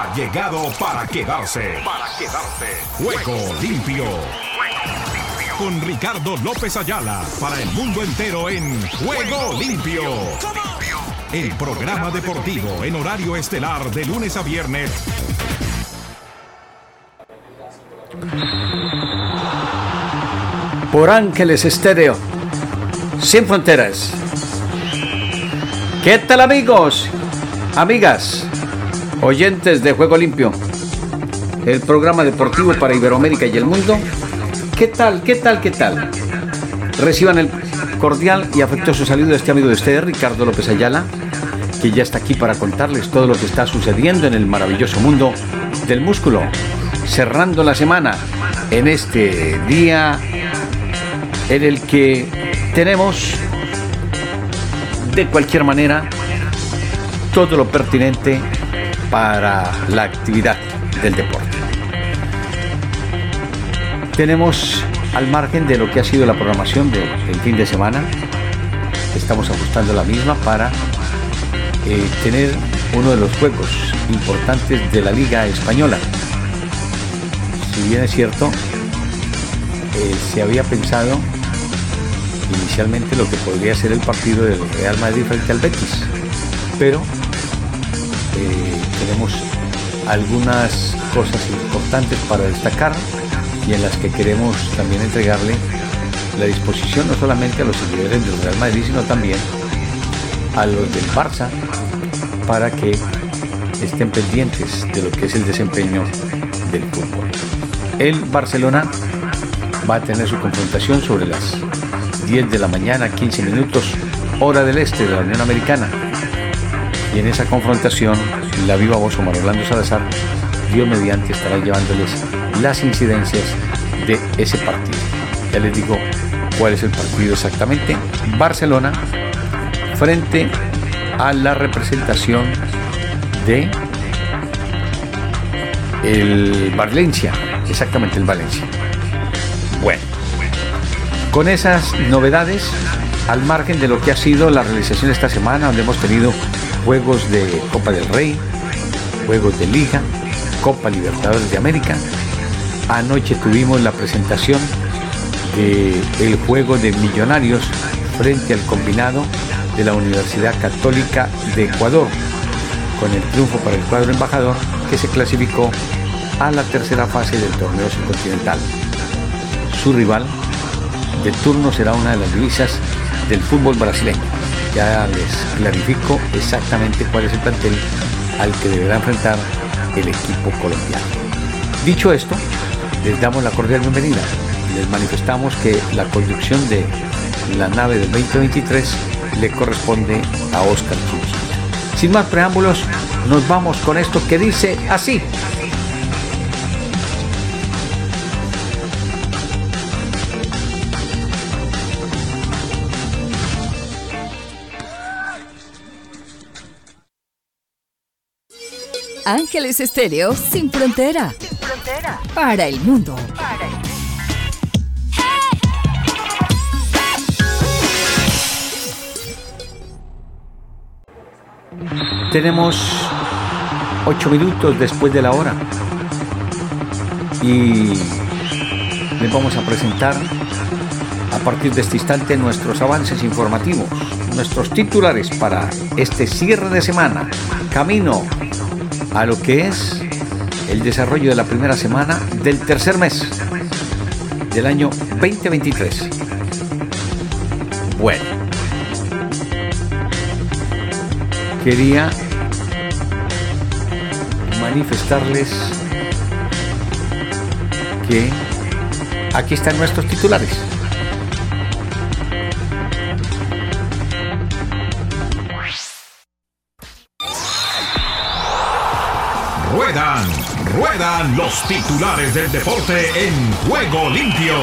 ha llegado para quedarse. Para quedarse. Juego limpio. Con Ricardo López Ayala para el mundo entero en Juego limpio. El programa deportivo en horario estelar de lunes a viernes. Por Ángeles Estéreo. Sin fronteras. ¿Qué tal amigos? Amigas, oyentes de Juego Limpio, el programa deportivo para Iberoamérica y el mundo. ¿Qué tal? ¿Qué tal? ¿Qué tal? Reciban el cordial y afectuoso saludo de este amigo de ustedes, Ricardo López Ayala, que ya está aquí para contarles todo lo que está sucediendo en el maravilloso mundo del músculo. Cerrando la semana en este día en el que tenemos de cualquier manera todo lo pertinente para la actividad del deporte. Tenemos al margen de lo que ha sido la programación del fin de semana, estamos ajustando la misma para eh, tener uno de los juegos importantes de la Liga Española. Si bien es cierto, eh, se había pensado inicialmente lo que podría ser el partido del Real Madrid frente al Betis, pero eh, tenemos algunas cosas importantes para destacar y en las que queremos también entregarle la disposición no solamente a los seguidores del Real Madrid, sino también a los del Barça para que estén pendientes de lo que es el desempeño del fútbol. El Barcelona va a tener su confrontación sobre las 10 de la mañana, 15 minutos, hora del este de la Unión Americana y en esa confrontación, la viva voz Omar Orlando Salazar, Dios mediante estará llevándoles las incidencias de ese partido. Ya les digo cuál es el partido exactamente. Barcelona frente a la representación de el Valencia, exactamente el Valencia. Bueno, con esas novedades, al margen de lo que ha sido la realización esta semana, donde hemos tenido juegos de Copa del Rey, juegos de Liga, Copa Libertadores de América. Anoche tuvimos la presentación del juego de Millonarios frente al combinado de la Universidad Católica de Ecuador, con el triunfo para el cuadro embajador que se clasificó a la tercera fase del torneo subcontinental. Su rival de turno será una de las divisas del fútbol brasileño ya les clarifico exactamente cuál es el plantel al que deberá enfrentar el equipo colombiano. Dicho esto, les damos la cordial bienvenida les manifestamos que la conducción de la nave del 2023 le corresponde a Oscar Cruz. Sin más preámbulos, nos vamos con esto que dice así. Ángeles Estéreo sin frontera. Sin frontera. Para el mundo. Para el mundo. Tenemos ocho minutos después de la hora y les vamos a presentar a partir de este instante nuestros avances informativos, nuestros titulares para este cierre de semana, camino a lo que es el desarrollo de la primera semana del tercer mes del año 2023. Bueno, quería manifestarles que aquí están nuestros titulares. Titulares del deporte en juego limpio.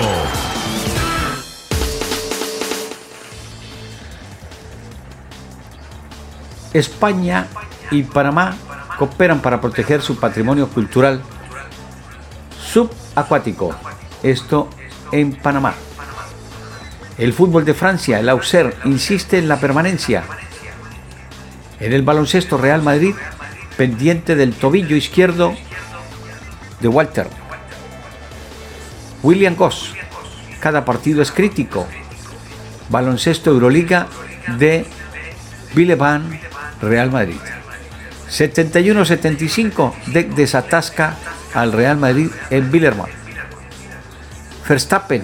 España y Panamá cooperan para proteger su patrimonio cultural subacuático. Esto en Panamá. El fútbol de Francia, el Auxerre, insiste en la permanencia. En el baloncesto Real Madrid pendiente del tobillo izquierdo de Walter. William Goss, cada partido es crítico. Baloncesto Euroliga de Villeban, Real Madrid. 71-75 de desatasca al Real Madrid en Villerman. Verstappen,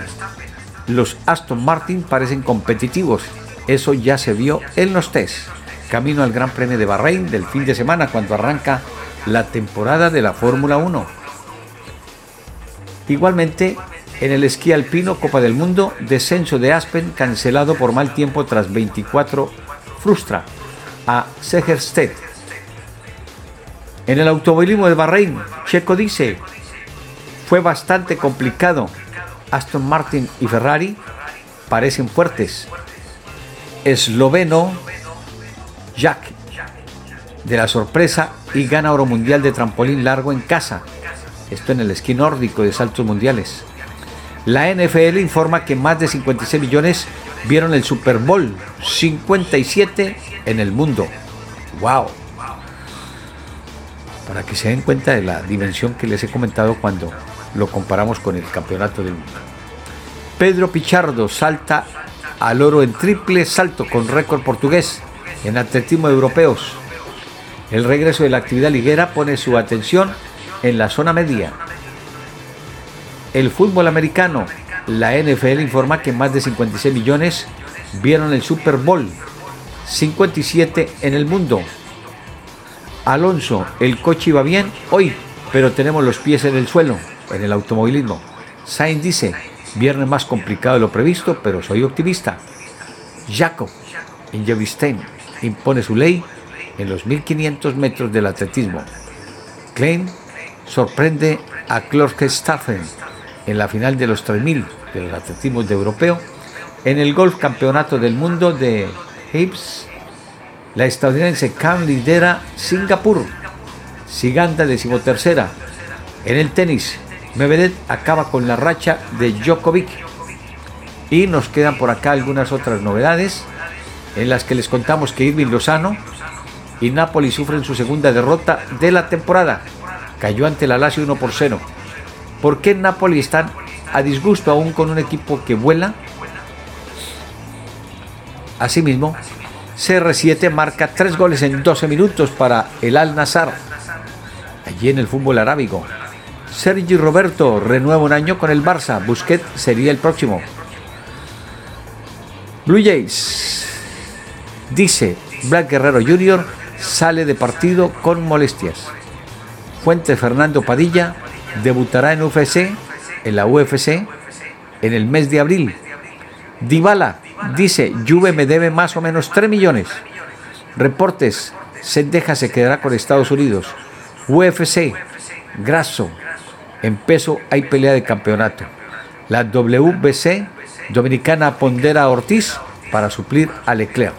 los Aston Martin parecen competitivos. Eso ya se vio en los test. Camino al Gran Premio de Bahrein del fin de semana cuando arranca la temporada de la Fórmula 1. Igualmente, en el esquí alpino Copa del Mundo, descenso de Aspen cancelado por mal tiempo tras 24 frustra a Segerstedt. En el automovilismo de Bahrein, Checo dice, fue bastante complicado. Aston Martin y Ferrari parecen fuertes. Esloveno Jack de la sorpresa y gana oro mundial de trampolín largo en casa. Esto en el esquí nórdico de saltos mundiales. La NFL informa que más de 56 millones vieron el Super Bowl, 57 en el mundo. ¡Wow! Para que se den cuenta de la dimensión que les he comentado cuando lo comparamos con el campeonato del mundo. Pedro Pichardo salta al oro en triple salto con récord portugués en atletismo europeos. El regreso de la actividad liguera pone su atención en la zona media. El fútbol americano, la NFL informa que más de 56 millones vieron el Super Bowl, 57 en el mundo. Alonso, el coche iba bien hoy, pero tenemos los pies en el suelo, en el automovilismo. Sainz dice, viernes más complicado de lo previsto, pero soy optimista. Jacob, en impone su ley en los 1500 metros del atletismo. Klein sorprende a Clark Staffen en la final de los 3000 de los atletismos de europeo. En el golf campeonato del mundo de Hips, la estadounidense Cam lidera Singapur. Siganda decimotercera. En el tenis, Medvedev acaba con la racha de Djokovic. Y nos quedan por acá algunas otras novedades en las que les contamos que Irving Lozano y Napoli sufren su segunda derrota de la temporada. Cayó ante la Lazio 1 por 0. ¿Por qué Napoli están a disgusto aún con un equipo que vuela? Asimismo, CR7 marca 3 goles en 12 minutos para el Al Nazar, allí en el fútbol arábigo. Sergi Roberto renueva un año con el Barça, Busquets sería el próximo. Blue Jays Dice, Black Guerrero Jr. sale de partido con molestias. Fuente Fernando Padilla debutará en UFC, en la UFC, en el mes de abril. Dybala dice, Juve me debe más o menos 3 millones. Reportes, Sendeja se quedará con Estados Unidos. UFC, Grasso, en peso hay pelea de campeonato. La WBC dominicana pondera a Ortiz para suplir a Leclerc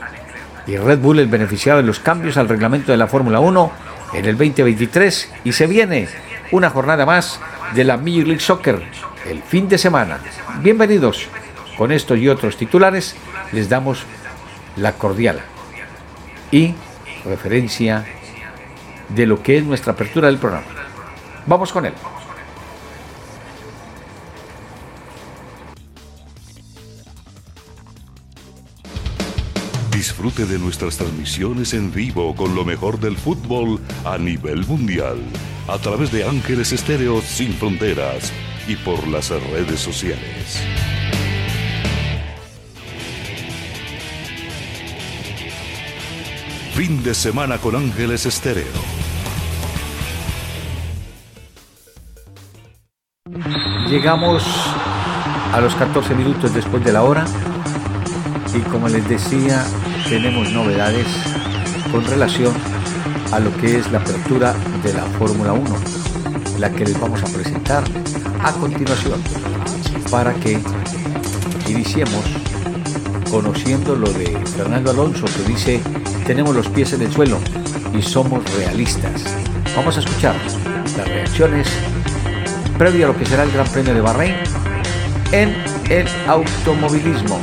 y Red Bull el beneficiado de los cambios al reglamento de la Fórmula 1 en el 2023 y se viene una jornada más de la Major League Soccer el fin de semana. Bienvenidos. Con estos y otros titulares les damos la cordial y referencia de lo que es nuestra apertura del programa. Vamos con él. Disfrute de nuestras transmisiones en vivo con lo mejor del fútbol a nivel mundial a través de Ángeles Estéreo Sin Fronteras y por las redes sociales. Fin de semana con Ángeles Estéreo. Llegamos a los 14 minutos después de la hora y como les decía tenemos novedades con relación a lo que es la apertura de la Fórmula 1, la que les vamos a presentar a continuación, para que iniciemos conociendo lo de Fernando Alonso, que dice, tenemos los pies en el suelo y somos realistas. Vamos a escuchar las reacciones previo a lo que será el Gran Premio de Bahrein en el automovilismo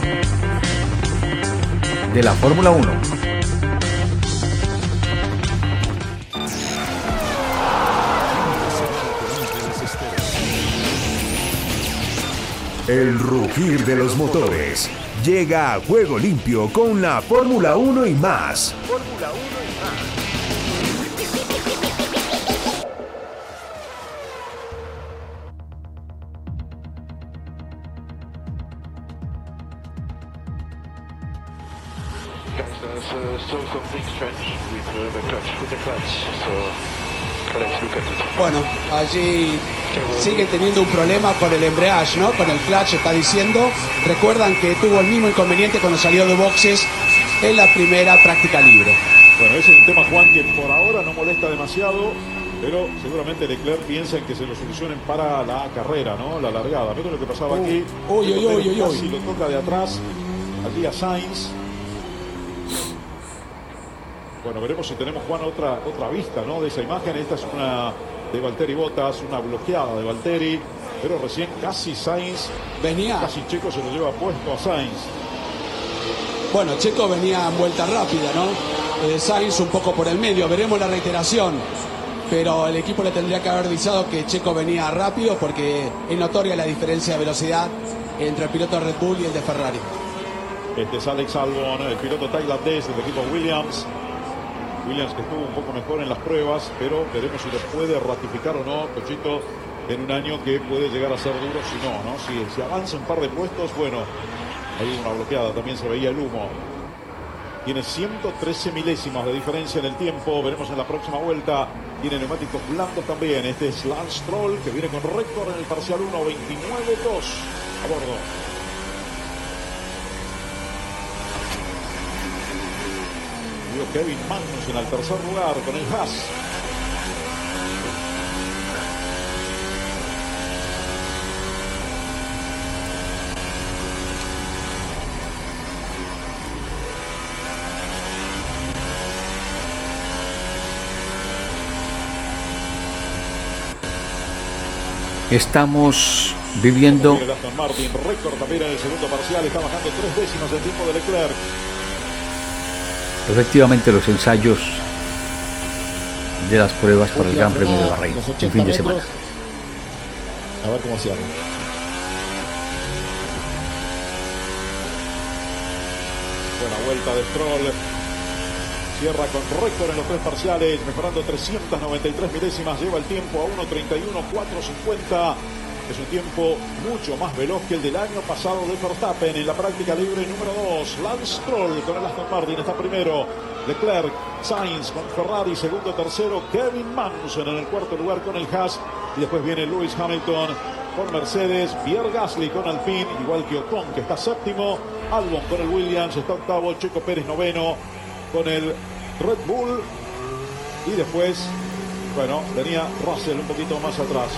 de la Fórmula 1. El rugir de los motores llega a juego limpio con la Fórmula 1 y más. Fórmula 1 Bueno, allí siguen teniendo un problema con el embrague, ¿no? Con el clutch, está diciendo. Recuerdan que tuvo el mismo inconveniente cuando salió de boxes en la primera práctica libre. Bueno, ese es un tema, Juan, que por ahora no molesta demasiado, pero seguramente Leclerc piensa en que se lo solucionen para la carrera, ¿no? La largada. Miren lo que pasaba aquí. Uy, uy, uy, uy, Casi lo toca de atrás allí a Sainz. Bueno, veremos si tenemos, Juan, otra, otra vista ¿no? de esa imagen. Esta es una de Valtteri Bottas, una bloqueada de Valtteri, pero recién casi Sainz, Venía. casi Checo se lo lleva puesto a Sainz. Bueno, Checo venía en vuelta rápida, ¿no? Eh, Sainz un poco por el medio, veremos la reiteración. Pero el equipo le tendría que haber avisado que Checo venía rápido porque es notoria la diferencia de velocidad entre el piloto de Red Bull y el de Ferrari. Este es Alex Albon, el piloto tailandés del equipo Williams. Williams que estuvo un poco mejor en las pruebas, pero veremos si lo puede ratificar o no, Cochito, en un año que puede llegar a ser duro si no, ¿no? Si, si avanza un par de puestos, bueno, hay una bloqueada, también se veía el humo. Tiene 113 milésimas de diferencia en el tiempo. Veremos en la próxima vuelta. Tiene neumáticos blandos también. Este es Lance Stroll que viene con récord en el parcial 1, 29-2 a bordo. Kevin Magnussen al tercer lugar con el Haas. Estamos viviendo Martin, récord también en el segundo parcial. Está bajando tres décimas el tiempo de Leclerc. Efectivamente los ensayos de las pruebas para el Gran Premio de Bahrein, el 80 fin de semana. A ver cómo cierra. Buena vuelta de Stroll. Cierra con récord en los tres parciales, mejorando 393 milésimas. Lleva el tiempo a 1.31.450. Es un tiempo mucho más veloz que el del año pasado de Verstappen en la práctica libre número 2. Lance Stroll con el Aston Martin está primero. Leclerc, Sainz con Ferrari, segundo, tercero. Kevin Magnussen en el cuarto lugar con el Haas. Y después viene Lewis Hamilton con Mercedes. Pierre Gasly con Alpine, igual que Ocon que está séptimo. Albon con el Williams está octavo. Checo Pérez noveno con el Red Bull. Y después, bueno, venía Russell un poquito más atrás.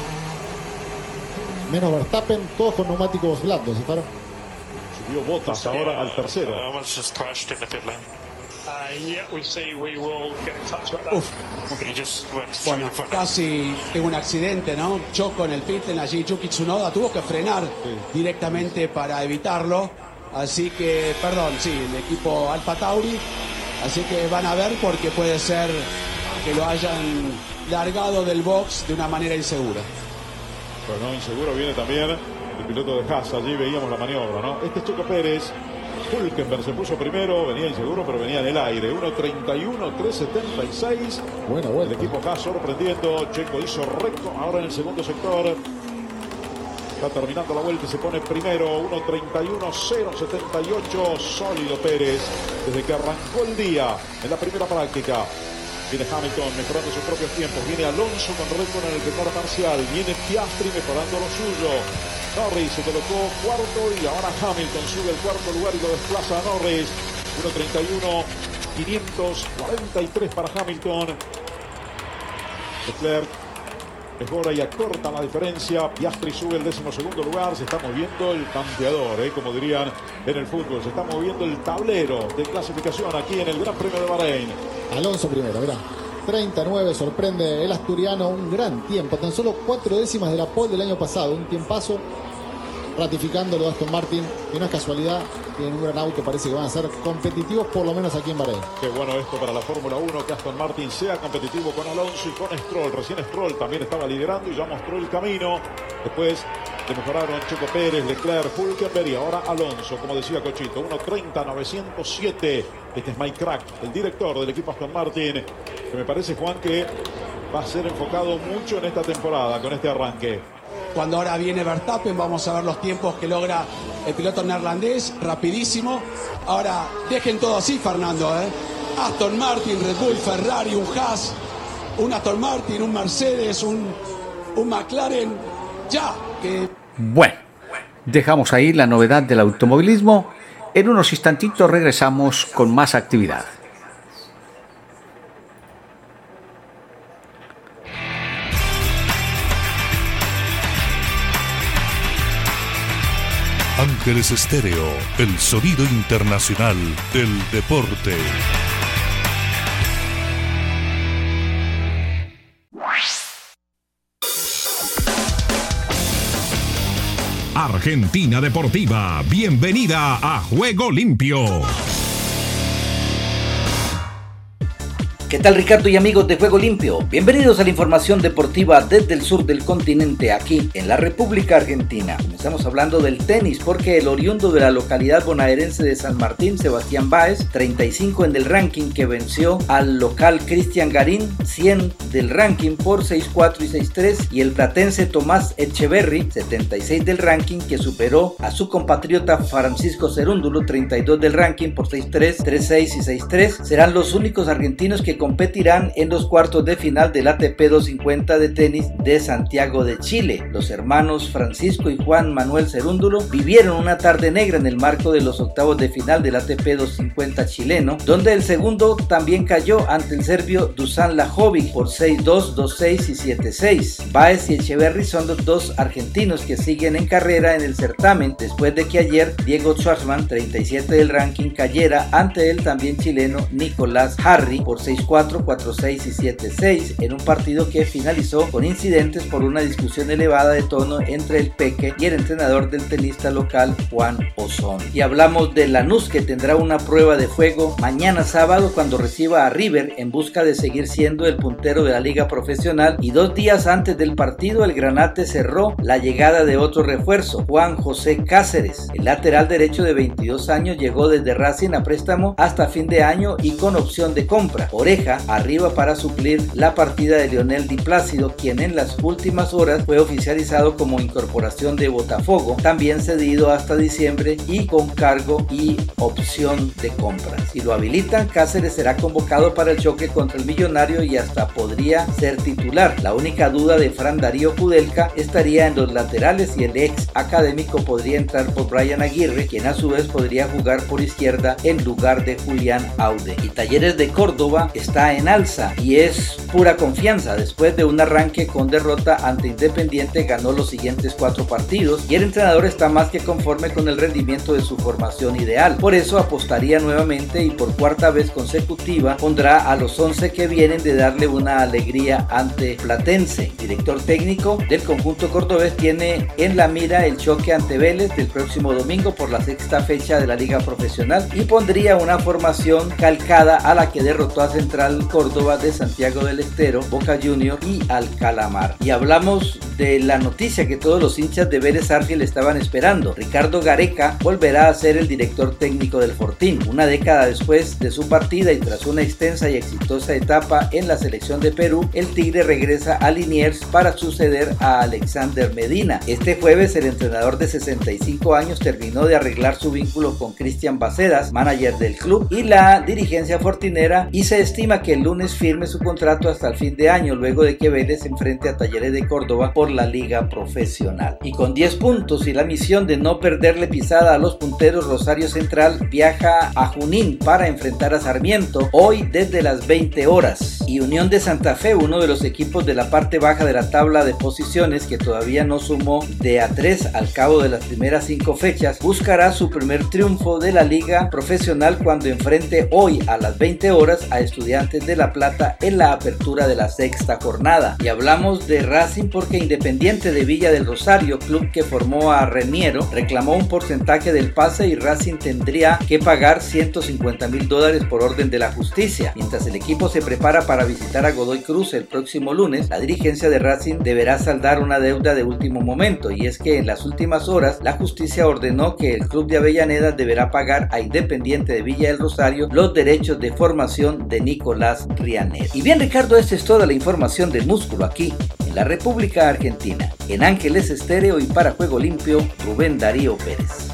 Menos Verstappen, todos con neumáticos blandos. ¿está? Subió Bottas ahora al tercero. Uh. Uf. Bueno, casi tengo un accidente, ¿no? Choco en el pit lane allí Yuki Tsunoda tuvo que frenar directamente para evitarlo. Así que, perdón, sí, el equipo Alfa Tauri. Así que van a ver porque puede ser que lo hayan largado del box de una manera insegura. Bueno, inseguro viene también el piloto de Haas. Allí veíamos la maniobra, ¿no? Este es Checo Pérez. Hulkenberg se puso primero, venía inseguro, pero venía en el aire. 1.31, 3.76. Buena El vuelta. equipo Haas sorprendiendo. Checo hizo recto ahora en el segundo sector. Está terminando la vuelta y se pone primero. 1.31.078. Sólido Pérez desde que arrancó el día en la primera práctica. Viene Hamilton mejorando sus propios tiempos. Viene Alonso con récord en el primer parcial. Viene Piastri mejorando lo suyo. Norris se colocó cuarto y ahora Hamilton sube el cuarto lugar y lo desplaza a Norris. 1.31. 543 para Hamilton. Leclerc mejora y acorta la diferencia. Piastri sube el décimo segundo lugar. Se está moviendo el tanteador, ¿eh? como dirían en el fútbol. Se está moviendo el tablero de clasificación aquí en el Gran Premio de Bahrein. Alonso primero, mirá. 39, sorprende el asturiano, un gran tiempo, tan solo cuatro décimas de la pole del año pasado, un tiempazo ratificando lo de Aston Martin, que no es casualidad, tienen un gran auto, parece que van a ser competitivos por lo menos aquí en Bahrein. Qué bueno esto para la Fórmula 1, que Aston Martin sea competitivo con Alonso y con Stroll. Recién Stroll también estaba liderando y ya mostró el camino. Después de mejoraron Checo Pérez, Leclerc, Hulkenberg y ahora Alonso, como decía Cochito, 1.30.907. Este es Mike Crack, el director del equipo Aston Martin, que me parece, Juan, que va a ser enfocado mucho en esta temporada, con este arranque. Cuando ahora viene Verstappen, vamos a ver los tiempos que logra el piloto neerlandés, rapidísimo. Ahora, dejen todo así, Fernando, ¿eh? Aston Martin, Red Bull, Ferrari, un Haas, un Aston Martin, un Mercedes, un, un McLaren, ya, que... Bueno, dejamos ahí la novedad del automovilismo. En unos instantitos regresamos con más actividad. Ángeles Estéreo, el sonido internacional del deporte. Argentina Deportiva, bienvenida a Juego Limpio. ¿Qué tal Ricardo y amigos de Juego Limpio? Bienvenidos a la información deportiva desde el sur del continente, aquí en la República Argentina. Comenzamos hablando del tenis porque el oriundo de la localidad bonaerense de San Martín, Sebastián Báez, 35 en el ranking que venció al local Cristian Garín, 100 del ranking por 6-4 y 6-3 y el platense Tomás Echeverry, 76 del ranking que superó a su compatriota Francisco Cerúndulo, 32 del ranking por 6-3, 3-6 y 6-3. Serán los únicos argentinos que competirán en los cuartos de final del ATP 250 de tenis de Santiago de Chile. Los hermanos Francisco y Juan Manuel Cerúndulo vivieron una tarde negra en el marco de los octavos de final del ATP 250 chileno, donde el segundo también cayó ante el serbio Dusan Lajovic por 6-2, 2-6 y 7-6. Baez y Echeverry son los dos argentinos que siguen en carrera en el certamen después de que ayer Diego Schwartzman, 37 del ranking, cayera ante el también chileno Nicolás Harry por 6-4 4, 4, 6 y 7, 6 en un partido que finalizó con incidentes por una discusión elevada de tono entre el Peque y el entrenador del tenista local Juan Ozón. Y hablamos de Lanús que tendrá una prueba de fuego mañana sábado cuando reciba a River en busca de seguir siendo el puntero de la liga profesional y dos días antes del partido el Granate cerró la llegada de otro refuerzo, Juan José Cáceres. El lateral derecho de 22 años llegó desde Racing a préstamo hasta fin de año y con opción de compra. Oreja arriba para suplir la partida de Lionel Di Plácido, quien en las últimas horas fue oficializado como incorporación de Botafogo, también cedido hasta diciembre y con cargo y opción de compra. Si lo habilitan, Cáceres será convocado para el choque contra el Millonario y hasta podría ser titular. La única duda de Fran Darío Kudelka estaría en los laterales y el ex académico podría entrar por Brian Aguirre, quien a su vez podría jugar por izquierda en lugar de Julián Aude. Y Talleres de Córdoba está en alza y es pura confianza. Después de un arranque con derrota ante Independiente ganó los siguientes cuatro partidos y el entrenador está más que conforme con el rendimiento de su formación ideal. Por eso apostaría nuevamente y por cuarta vez consecutiva pondrá a los 11 que vienen de darle una alegría ante Platense. director técnico del conjunto cordobés tiene en la mira el choque ante Vélez del próximo domingo por la sexta fecha de la liga profesional y pondría una formación calcada a la que derrotó a Central Córdoba de Santiago del Estero, Boca Junior y Alcalamar. Y hablamos de la noticia que todos los hinchas de Vélez Arfiel estaban esperando. Ricardo Gareca volverá a ser el director técnico del Fortín. Una década después de su partida y tras una extensa y exitosa etapa en la selección de Perú, el Tigre regresa a Liniers para suceder a Alexander Medina. Este jueves el entrenador de 65 años terminó de arreglar su vínculo con Cristian Bacedas, manager del club, y la dirigencia fortinera y se estima que el lunes firme su contrato hasta el fin de año, luego de que Vélez se enfrente a Talleres de Córdoba por la liga profesional. Y con 10 puntos y la misión de no perderle pisada a los punteros, Rosario Central viaja a Junín para enfrentar a Sarmiento hoy desde las 20 horas. Y Unión de Santa Fe, uno de los equipos de la parte baja de la tabla de posiciones que todavía no sumó de a 3 al cabo de las primeras 5 fechas, buscará su primer triunfo de la liga profesional cuando enfrente hoy a las 20 horas a Estudiantes de La Plata en la apertura de la sexta jornada. Y hablamos de Racing porque Independiente de Villa del Rosario, club que formó a Reniero, reclamó un porcentaje del pase y Racing tendría que pagar 150 mil dólares por orden de la justicia. Mientras el equipo se prepara para visitar a Godoy Cruz el próximo lunes, la dirigencia de Racing deberá saldar una deuda de último momento y es que en las últimas horas la justicia ordenó que el club de Avellaneda deberá pagar a Independiente de Villa del Rosario los derechos de formación de Rianet. Y bien Ricardo, esta es toda la información del músculo aquí en la República Argentina. En Ángeles Estéreo y para Juego Limpio, Rubén Darío Pérez.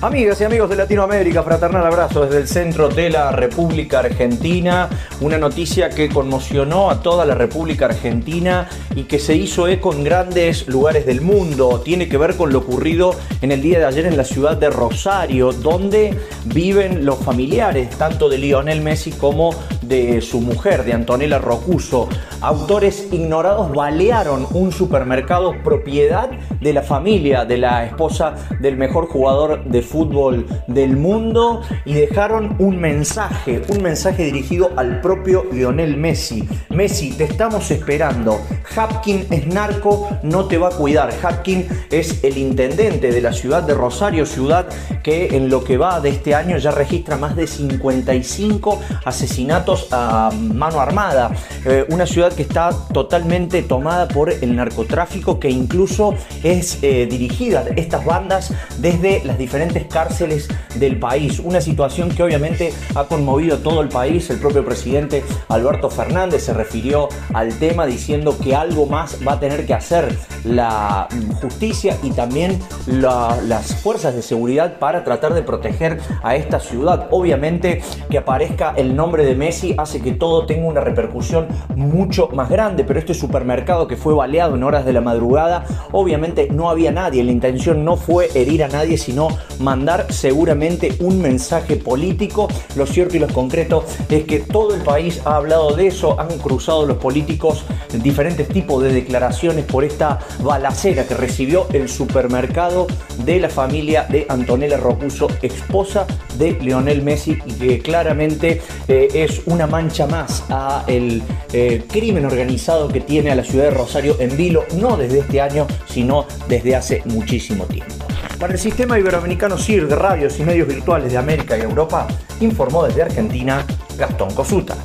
Amigas y amigos de Latinoamérica, fraternal abrazo desde el centro de la República Argentina. Una noticia que conmocionó a toda la República Argentina y que se hizo eco en grandes lugares del mundo. Tiene que ver con lo ocurrido en el día de ayer en la ciudad de Rosario, donde viven los familiares tanto de Lionel Messi como de su mujer, de Antonella Rocuso. Autores ignorados balearon un supermercado propiedad de la familia de la esposa del mejor jugador de fútbol del mundo y dejaron un mensaje, un mensaje dirigido al propio Lionel Messi. Messi, te estamos esperando. Hapkin es narco, no te va a cuidar. Hapkin es el intendente de la ciudad de Rosario, ciudad que en lo que va de este año ya registra más de 55 asesinatos a mano armada. Eh, una ciudad que está totalmente tomada por el narcotráfico que incluso es eh, dirigida estas bandas desde las diferentes cárceles del país. Una situación que obviamente ha conmovido todo el país. El propio presidente Alberto Fernández se refirió al tema diciendo que algo más va a tener que hacer la justicia y también las fuerzas de seguridad para tratar de proteger a esta ciudad. Obviamente que aparezca el nombre de Messi hace que todo tenga una repercusión mucho más grande, pero este supermercado que fue baleado en horas de la madrugada, obviamente no había nadie, la intención no fue herir a nadie, sino mandar seguramente un mensaje político. Lo cierto y lo concreto es que todo el país ha hablado de eso, han cruzado los políticos diferentes tipos de declaraciones por esta balacera que recibió el supermercado de la familia de Antonella Rocuso, esposa de Lionel Messi, y que claramente eh, es una mancha más a el eh, crimen organizado que tiene a la ciudad de Rosario en vilo, no desde este año, sino desde hace muchísimo tiempo. Para el sistema iberoamericano CIR de radios y medios virtuales de América y Europa, informó desde Argentina Gastón Cosuta.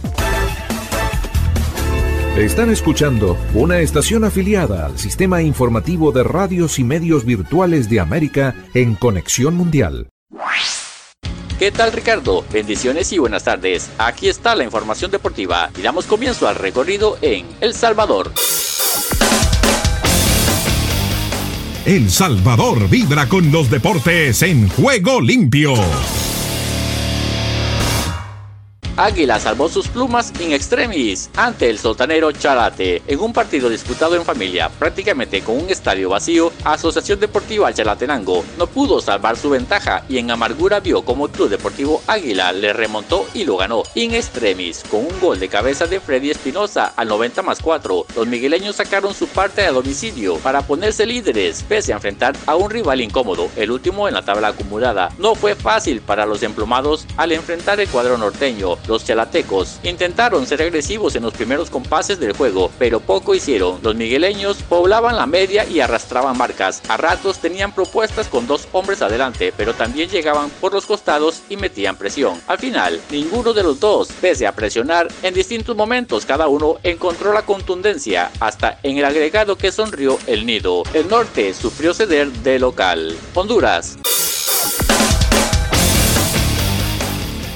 Están escuchando una estación afiliada al sistema informativo de radios y medios virtuales de América en Conexión Mundial. ¿Qué tal Ricardo? Bendiciones y buenas tardes. Aquí está la información deportiva y damos comienzo al recorrido en El Salvador. El Salvador vibra con los deportes en juego limpio. Águila salvó sus plumas in extremis ante el sultanero Charate en un partido disputado en familia, prácticamente con un estadio vacío. Asociación Deportiva Chalatenango no pudo salvar su ventaja y en amargura vio como Club Deportivo Águila le remontó y lo ganó in extremis con un gol de cabeza de Freddy Espinosa al 90 más 4. Los migueleños sacaron su parte a domicilio para ponerse líderes pese a enfrentar a un rival incómodo, el último en la tabla acumulada. No fue fácil para los emplumados al enfrentar el cuadro norteño los chalatecos intentaron ser agresivos en los primeros compases del juego, pero poco hicieron. Los migueleños poblaban la media y arrastraban marcas. A ratos tenían propuestas con dos hombres adelante, pero también llegaban por los costados y metían presión. Al final, ninguno de los dos, pese a presionar, en distintos momentos cada uno encontró la contundencia, hasta en el agregado que sonrió el nido. El norte sufrió ceder de local. Honduras.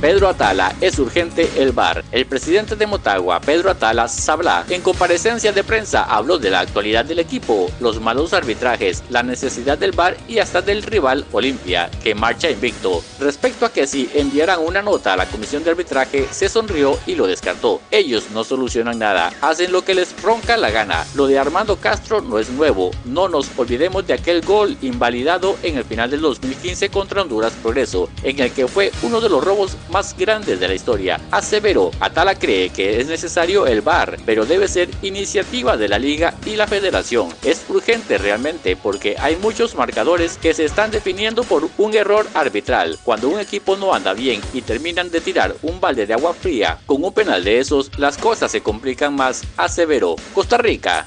Pedro Atala, es urgente el bar. El presidente de Motagua, Pedro Atala Sabla, en comparecencia de prensa habló de la actualidad del equipo, los malos arbitrajes, la necesidad del bar y hasta del rival Olimpia, que marcha invicto. Respecto a que si enviaran una nota a la comisión de arbitraje, se sonrió y lo descartó. Ellos no solucionan nada, hacen lo que les ronca la gana. Lo de Armando Castro no es nuevo, no nos olvidemos de aquel gol invalidado en el final del 2015 contra Honduras Progreso, en el que fue uno de los robos más grandes de la historia. Aseveró, Atala cree que es necesario el VAR, pero debe ser iniciativa de la liga y la federación. Es urgente realmente porque hay muchos marcadores que se están definiendo por un error arbitral. Cuando un equipo no anda bien y terminan de tirar un balde de agua fría con un penal de esos, las cosas se complican más, aseveró. Costa Rica.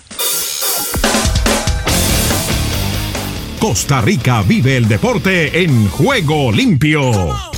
Costa Rica vive el deporte en juego limpio.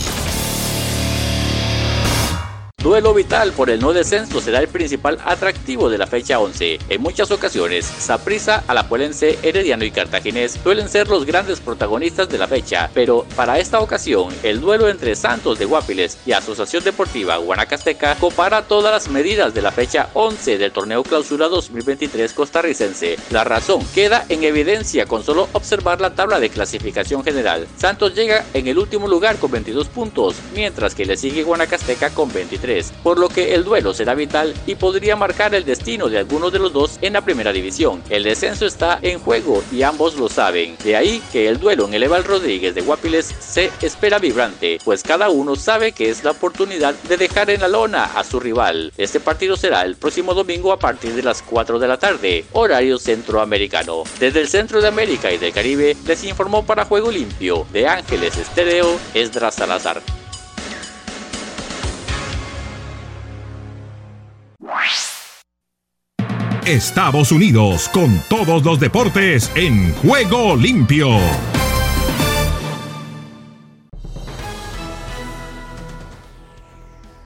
Duelo vital por el no descenso será el principal atractivo de la fecha 11. En muchas ocasiones, Saprissa, Alajuelense, Herediano y Cartaginés suelen ser los grandes protagonistas de la fecha, pero para esta ocasión, el duelo entre Santos de Guapiles y Asociación Deportiva Guanacasteca compara todas las medidas de la fecha 11 del torneo clausura 2023 costarricense. La razón queda en evidencia con solo observar la tabla de clasificación general. Santos llega en el último lugar con 22 puntos, mientras que le sigue Guanacasteca con 23 por lo que el duelo será vital y podría marcar el destino de alguno de los dos en la primera división. El descenso está en juego y ambos lo saben. De ahí que el duelo en el Eval Rodríguez de Guapiles se espera vibrante, pues cada uno sabe que es la oportunidad de dejar en la lona a su rival. Este partido será el próximo domingo a partir de las 4 de la tarde, horario centroamericano. Desde el centro de América y del Caribe les informó para Juego Limpio de Ángeles Estéreo Esdras Salazar. Estados Unidos con todos los deportes en juego limpio.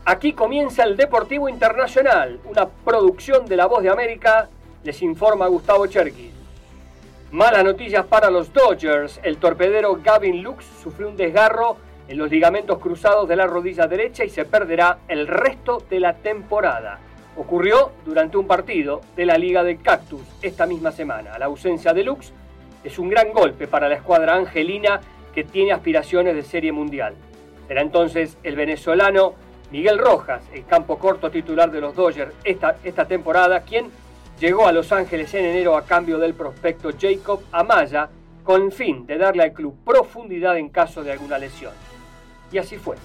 Aquí comienza el Deportivo Internacional, una producción de La Voz de América, les informa Gustavo Cherkis. Malas noticias para los Dodgers, el torpedero Gavin Lux sufrió un desgarro en los ligamentos cruzados de la rodilla derecha y se perderá el resto de la temporada. Ocurrió durante un partido de la Liga del Cactus esta misma semana. La ausencia de Lux es un gran golpe para la escuadra angelina que tiene aspiraciones de serie mundial. Será entonces el venezolano Miguel Rojas, el campo corto titular de los Dodgers esta, esta temporada, quien llegó a Los Ángeles en enero a cambio del prospecto Jacob Amaya con el fin de darle al club profundidad en caso de alguna lesión. Y así fue.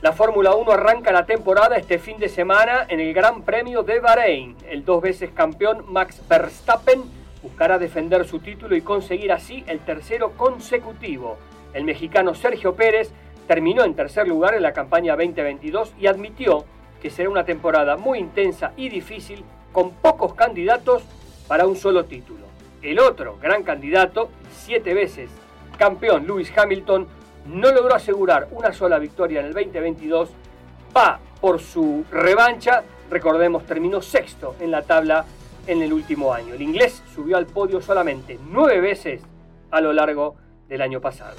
La Fórmula 1 arranca la temporada este fin de semana en el Gran Premio de Bahrein. El dos veces campeón Max Verstappen buscará defender su título y conseguir así el tercero consecutivo. El mexicano Sergio Pérez terminó en tercer lugar en la campaña 2022 y admitió que será una temporada muy intensa y difícil con pocos candidatos para un solo título. El otro gran candidato, siete veces campeón Lewis Hamilton, no logró asegurar una sola victoria en el 2022, va por su revancha, recordemos, terminó sexto en la tabla en el último año. El inglés subió al podio solamente nueve veces a lo largo del año pasado.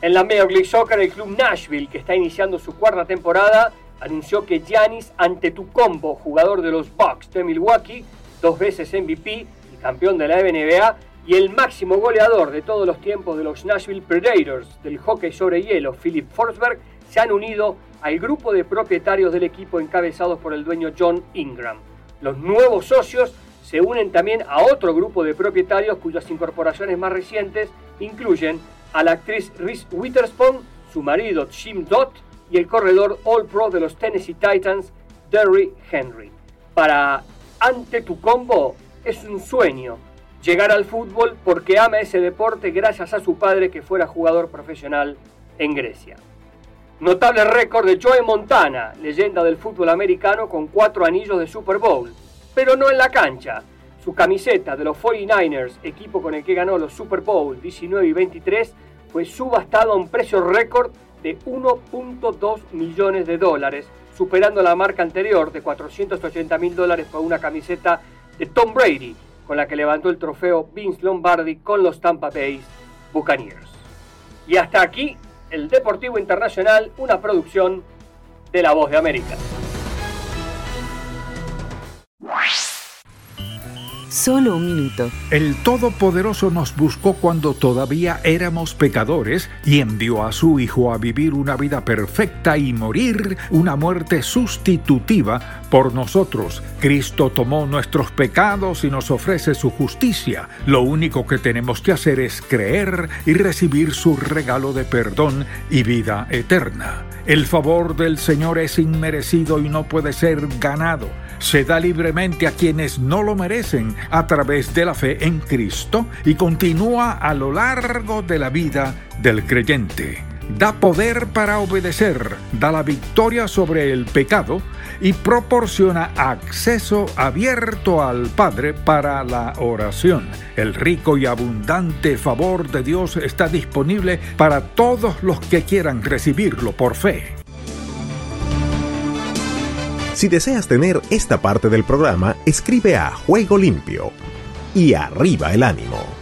En la Major League Soccer, el club Nashville, que está iniciando su cuarta temporada, anunció que Giannis Antetokounmpo, jugador de los Bucks de Milwaukee, dos veces MVP y campeón de la NBA, y el máximo goleador de todos los tiempos de los Nashville Predators del hockey sobre hielo, Philip Forsberg, se han unido al grupo de propietarios del equipo encabezados por el dueño John Ingram. Los nuevos socios se unen también a otro grupo de propietarios cuyas incorporaciones más recientes incluyen a la actriz Reese Witherspoon, su marido Jim Dott y el corredor All Pro de los Tennessee Titans, Derry Henry. Para Ante tu combo es un sueño llegar al fútbol porque ama ese deporte gracias a su padre que fuera jugador profesional en Grecia. Notable récord de Joe Montana, leyenda del fútbol americano con cuatro anillos de Super Bowl, pero no en la cancha. Su camiseta de los 49ers, equipo con el que ganó los Super Bowl 19 y 23, fue subastado a un precio récord de 1.2 millones de dólares, superando la marca anterior de 480 mil dólares por una camiseta de Tom Brady, con la que levantó el trofeo Vince Lombardi con los Tampa Bay Buccaneers. Y hasta aquí el Deportivo Internacional, una producción de La Voz de América. solo un minuto. El Todopoderoso nos buscó cuando todavía éramos pecadores y envió a su Hijo a vivir una vida perfecta y morir una muerte sustitutiva por nosotros. Cristo tomó nuestros pecados y nos ofrece su justicia. Lo único que tenemos que hacer es creer y recibir su regalo de perdón y vida eterna. El favor del Señor es inmerecido y no puede ser ganado se da libremente a quienes no lo merecen a través de la fe en Cristo y continúa a lo largo de la vida del creyente. Da poder para obedecer, da la victoria sobre el pecado y proporciona acceso abierto al Padre para la oración. El rico y abundante favor de Dios está disponible para todos los que quieran recibirlo por fe. Si deseas tener esta parte del programa, escribe a Juego Limpio y arriba el ánimo.